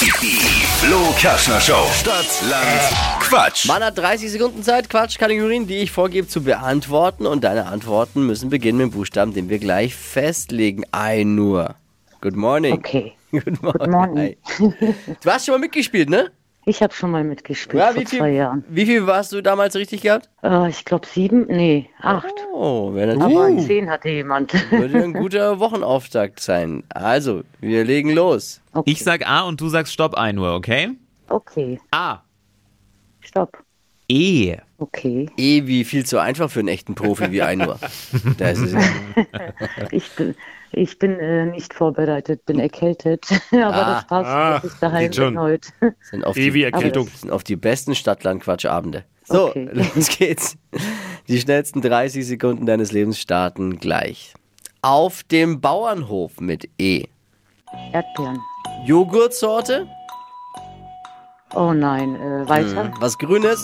Die Flo Kerschner Show. Stadt, Land, Quatsch. Man hat 30 Sekunden Zeit, Quatschkategorien, die ich vorgebe zu beantworten. Und deine Antworten müssen beginnen mit dem Buchstaben, den wir gleich festlegen. Ein nur. Good morning. Okay. Good morning. Good morning. Du hast schon mal mitgespielt, ne? Ich habe schon mal mitgespielt Ja, vor wie zwei viel, Jahren. wie viel warst du damals richtig gehabt? Äh, ich glaube sieben, nee, acht. Oh, wäre Aber natürlich zehn hatte jemand. würde ein guter Wochenauftakt sein. Also, wir legen los. Okay. Ich sag A und du sagst Stopp ein nur, okay? okay, A. stopp. E. Okay. Eh wie viel zu einfach für einen echten Profi wie ein Uhr. Das ist Ich bin, ich bin äh, nicht vorbereitet, bin erkältet. Aber Ah. das passt, Ah, dass ich daheim geht schon. bin heute. sind auf Ewi die, Erkältung. sind auf die besten Stadtland-Quatschabende. So, Okay. los geht's. Die schnellsten 30 Sekunden deines Lebens starten gleich. Auf dem Bauernhof mit E. Erdbeeren. Joghurtsorte, Oh nein, äh, weiter. was Grünes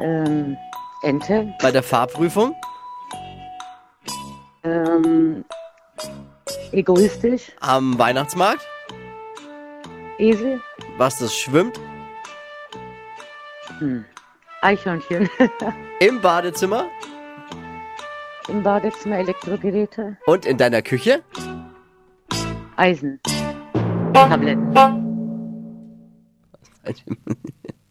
Ähm, Ente. bei der Fahrprüfung, Ähm, egoistisch. am Weihnachtsmarkt, Esel. was das schwimmt, Eichhörnchen. im Badezimmer Im Badezimmer Elektrogeräte. und in deiner Küche. Eisen. Tabletten.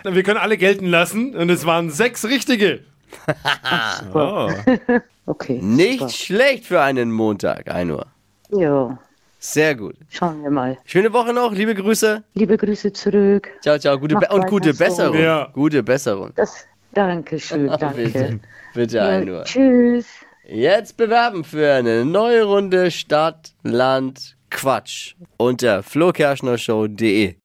Wir können alle gelten lassen und es waren sechs richtige. Oh. Okay. Nicht super. schlecht für einen Montag, 1 Uhr. Jo, Sehr gut. schauen wir mal. Schöne Woche noch, liebe Grüße. Liebe Grüße zurück. Ciao, ciao. Gute Be und gute so. Besserung. Ja. Gute Besserung. Das, danke schön, Bitte, danke. bitte Ja, 1 Uhr. tschüss. Jetzt bewerben für eine neue Runde Stadt, Land, Quatsch unter flokerschnershow.de.